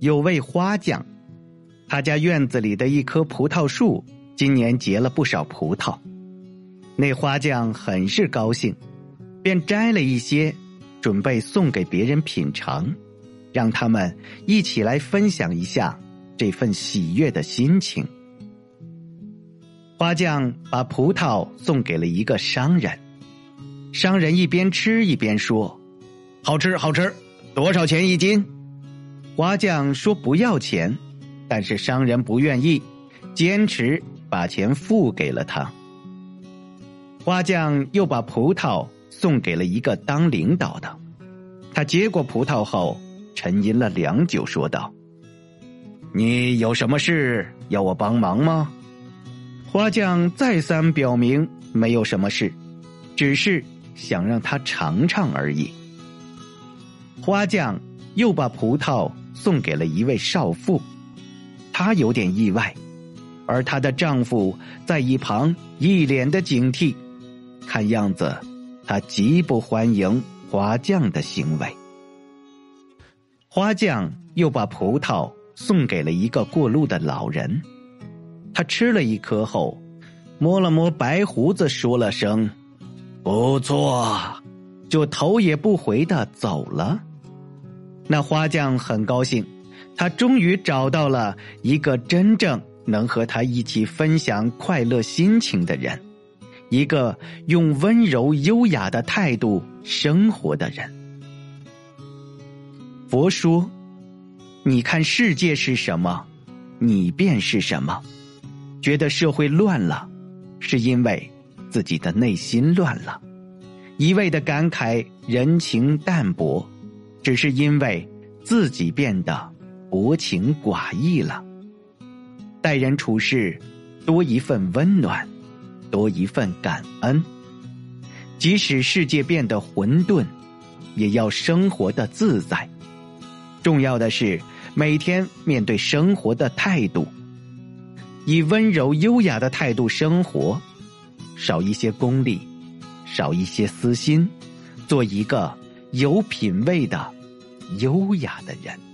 有位花匠，他家院子里的一棵葡萄树今年结了不少葡萄。那花匠很是高兴，便摘了一些，准备送给别人品尝，让他们一起来分享一下这份喜悦的心情。花匠把葡萄送给了一个商人，商人一边吃一边说：“好吃，好吃，多少钱一斤？”花匠说不要钱，但是商人不愿意，坚持把钱付给了他。花匠又把葡萄送给了一个当领导的，他接过葡萄后沉吟了良久，说道：“你有什么事要我帮忙吗？”花匠再三表明没有什么事，只是想让他尝尝而已。花匠又把葡萄送给了一位少妇，她有点意外，而她的丈夫在一旁一脸的警惕，看样子他极不欢迎花匠的行为。花匠又把葡萄送给了一个过路的老人。他吃了一颗后，摸了摸白胡子，说了声“不错”，就头也不回的走了。那花匠很高兴，他终于找到了一个真正能和他一起分享快乐心情的人，一个用温柔优雅的态度生活的人。佛说：“你看世界是什么，你便是什么。”觉得社会乱了，是因为自己的内心乱了；一味的感慨人情淡薄，只是因为自己变得薄情寡义了。待人处事，多一份温暖，多一份感恩。即使世界变得混沌，也要生活的自在。重要的是每天面对生活的态度。以温柔优雅的态度生活，少一些功利，少一些私心，做一个有品位的优雅的人。